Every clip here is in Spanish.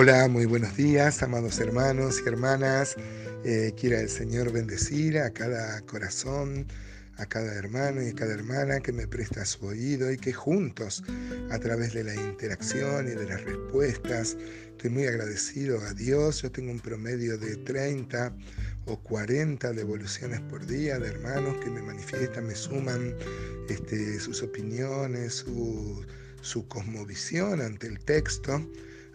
Hola, muy buenos días, amados hermanos y hermanas. Eh, quiera el Señor bendecir a cada corazón, a cada hermano y a cada hermana que me presta su oído y que juntos, a través de la interacción y de las respuestas, estoy muy agradecido a Dios. Yo tengo un promedio de 30 o 40 devoluciones por día de hermanos que me manifiestan, me suman este, sus opiniones, su, su cosmovisión ante el texto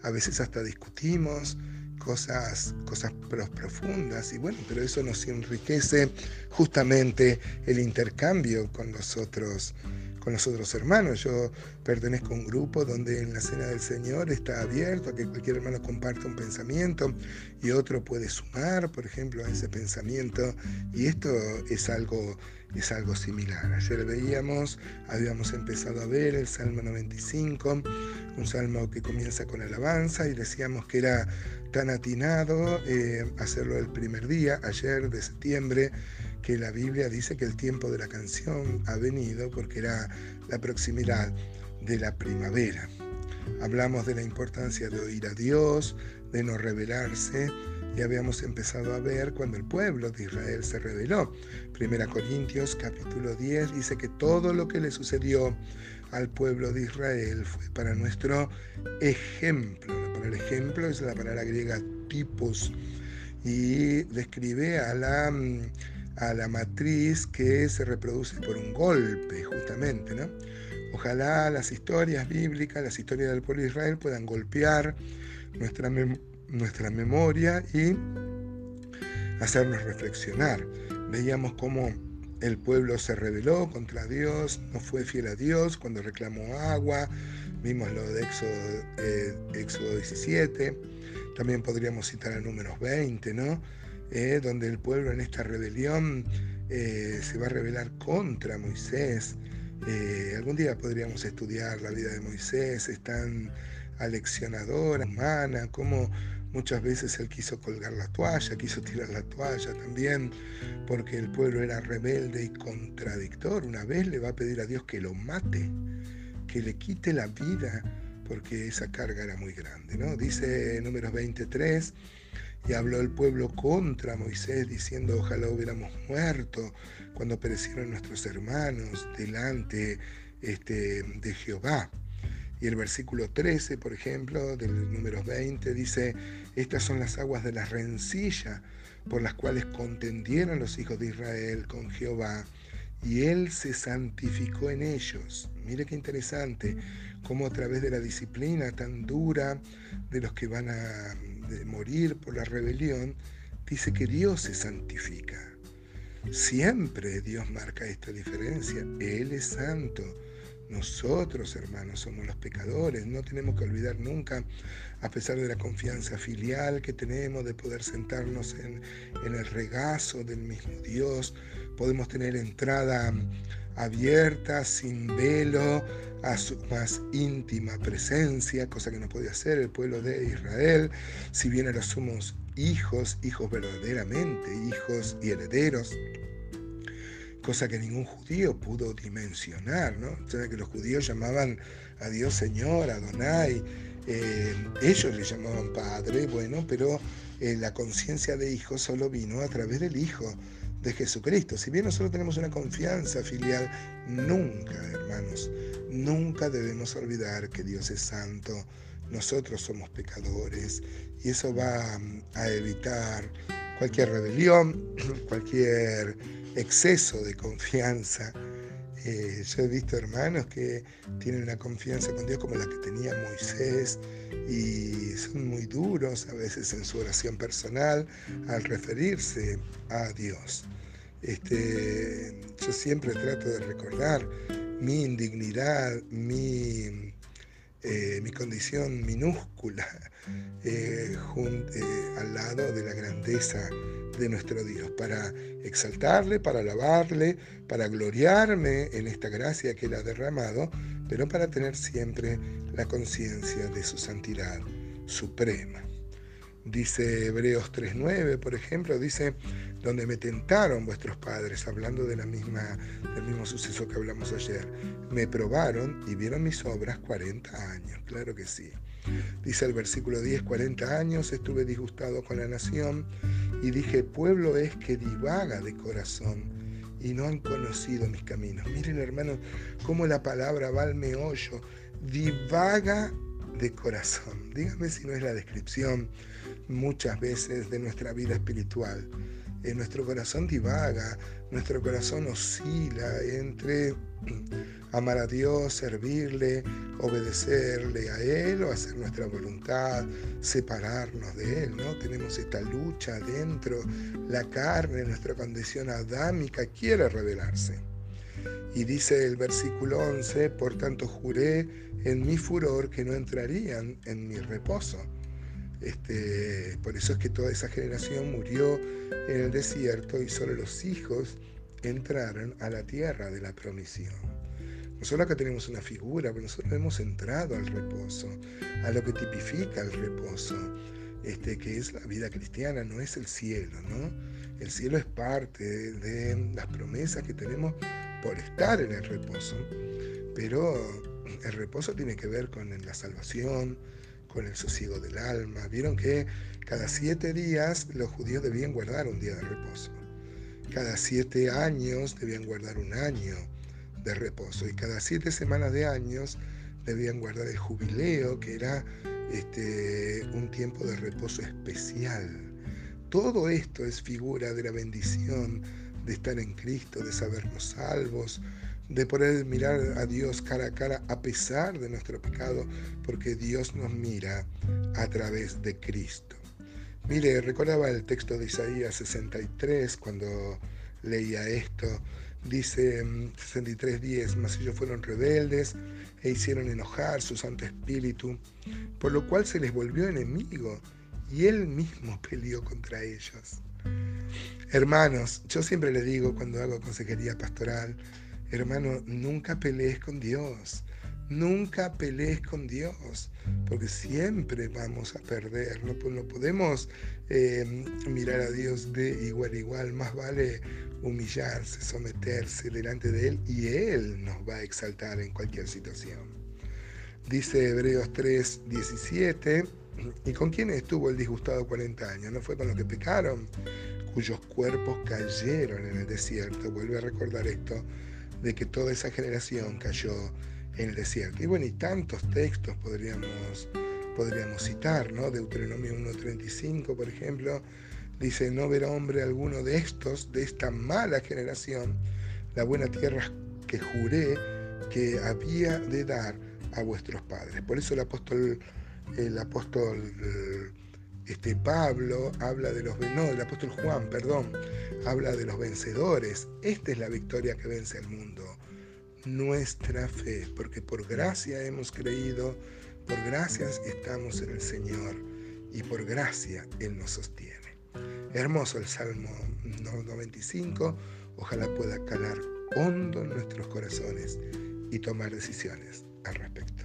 a veces hasta discutimos cosas, cosas profundas y bueno, pero eso nos enriquece justamente el intercambio con los otros con los otros hermanos. Yo pertenezco a un grupo donde en la cena del Señor está abierto a que cualquier hermano comparta un pensamiento y otro puede sumar, por ejemplo, a ese pensamiento. Y esto es algo, es algo similar. Ayer veíamos, habíamos empezado a ver el Salmo 95, un salmo que comienza con alabanza y decíamos que era tan atinado eh, hacerlo el primer día, ayer de septiembre, que la Biblia dice que el tiempo de la canción ha venido porque era la proximidad de la primavera. Hablamos de la importancia de oír a Dios, de no rebelarse, y habíamos empezado a ver cuando el pueblo de Israel se rebeló. Primera Corintios capítulo 10 dice que todo lo que le sucedió al pueblo de Israel fue para nuestro ejemplo. La palabra ejemplo es la palabra griega tipos y describe a la, a la matriz que se reproduce por un golpe, justamente. ¿no? Ojalá las historias bíblicas, las historias del pueblo de Israel puedan golpear nuestra, nuestra memoria y hacernos reflexionar. Veíamos cómo el pueblo se rebeló contra Dios, no fue fiel a Dios cuando reclamó agua. Vimos lo de Éxodo, 17. Eh, También podríamos citar a Números 20, ¿no? Eh, donde el pueblo en esta rebelión eh, se va a rebelar contra Moisés. algún día podríamos estudiar la vida de Moisés, es tan aleccionadora, humana, cómo Muchas veces él quiso colgar la toalla, quiso tirar la toalla también, porque el pueblo era rebelde y contradictor. Una vez le va a pedir a Dios que lo mate, que le quite la vida, porque esa carga era muy grande. ¿no? Dice números 23, y habló el pueblo contra Moisés, diciendo, ojalá hubiéramos muerto cuando perecieron nuestros hermanos delante este, de Jehová. Y el versículo 13, por ejemplo, del número 20, dice, estas son las aguas de la rencilla por las cuales contendieron los hijos de Israel con Jehová, y él se santificó en ellos. Mire qué interesante, cómo a través de la disciplina tan dura de los que van a morir por la rebelión, dice que Dios se santifica. Siempre Dios marca esta diferencia. Él es santo nosotros, hermanos, somos los pecadores. No tenemos que olvidar nunca, a pesar de la confianza filial que tenemos de poder sentarnos en, el regazo del mismo Dios, podemos tener entrada abierta, sin velo, a su más íntima presencia, cosa que no podía hacer el pueblo de Israel, si bien ahora somos hijos, hijos verdaderamente, hijos y herederos cosa que ningún judío pudo dimensionar, ¿no? O sea, que los judíos llamaban a Dios Señor, Adonai, eh, ellos le llamaban Padre, bueno, pero eh, la conciencia de hijo solo vino a través del Hijo de Jesucristo. Si bien nosotros tenemos una confianza filial, nunca, hermanos, nunca debemos olvidar que Dios es santo, nosotros somos pecadores y eso va a evitar cualquier rebelión, cualquier exceso de confianza. Eh, yo he visto hermanos que tienen una confianza con Dios como la que tenía Moisés y son muy duros a veces en su oración personal al referirse a Dios. Este, yo siempre trato de recordar mi indignidad, mi, eh, mi condición minúscula eh, al lado de la grandeza de nuestro Dios, para exaltarle, para alabarle, para gloriarme en esta gracia que Él ha derramado, pero para tener siempre la conciencia de su santidad suprema. Dice Hebreos 3.9, por ejemplo, dice, donde me tentaron vuestros padres, hablando de la misma, del mismo suceso que hablamos ayer. Me probaron y vieron mis obras 40 años, claro que sí. Dice el versículo 10, 40 años estuve disgustado con la nación y dije, pueblo es que divaga de corazón y no han conocido mis caminos. Miren hermanos, cómo la palabra va al meollo, divaga de corazón. Dígame si no es la descripción muchas veces de nuestra vida espiritual. En nuestro corazón divaga, nuestro corazón oscila entre amar a Dios, servirle, obedecerle a Él o hacer nuestra voluntad, separarnos de Él, ¿no? Tenemos esta lucha dentro, la carne, nuestra condición adámica quiere revelarse. Y dice el versículo 11, por tanto juré en mi furor que no entrarían en mi reposo. Este, por eso es que toda esa generación murió en el desierto y solo los hijos entraron a la tierra de la promisión. Nosotros acá tenemos una figura, pero nosotros hemos entrado al reposo, a lo que tipifica el reposo, este, que es la vida cristiana, no es el cielo, ¿no? El cielo es parte de las promesas que tenemos por estar en el reposo, pero el reposo tiene que ver con la salvación, con el sosiego del alma. Vieron que cada siete días los judíos debían guardar un día de reposo. Cada siete años debían guardar un año de reposo y cada siete semanas de años debían guardar el jubileo, que era este, un tiempo de reposo especial. Todo esto es figura de la bendición de estar en Cristo, de sabernos salvos, de poder mirar a Dios cara a cara a pesar de nuestro pecado, porque Dios nos mira a través de Cristo. Mire, recordaba el texto de Isaías 63 cuando leía esto. Dice 63.10, mas ellos fueron rebeldes e hicieron enojar su Santo Espíritu, por lo cual se les volvió enemigo y él mismo peleó contra ellos. Hermanos, yo siempre le digo cuando hago consejería pastoral, hermano, nunca pelees con Dios. Nunca pelees con Dios, porque siempre vamos a perder. No, podemos eh, mirar a Dios de igual a igual. Más vale humillarse, someterse delante de Él y Él nos va a exaltar en cualquier situación. Dice Hebreos 3, 17, ¿y con quién estuvo el disgustado 40 años? ¿No fue con los que pecaron? Cuyos cuerpos cayeron en el desierto. Vuelve a recordar esto, de que toda esa generación cayó en el desierto. Y bueno, y tantos textos podríamos, podríamos citar, ¿no? Deuteronomio 1.35, por ejemplo, Dice, no verá hombre alguno de estos, de esta mala generación, la buena tierra que juré que había de dar a vuestros padres. Por eso el apóstol, el apóstol este Pablo habla de los no, el apóstol Juan, perdón, habla de los vencedores. Esta es la victoria que vence al mundo. Nuestra fe, porque por gracia hemos creído, por gracias estamos en el Señor y por gracia Él nos sostiene. Hermoso el Salmo 95, ojalá pueda calar hondo en nuestros corazones y tomar decisiones al respecto.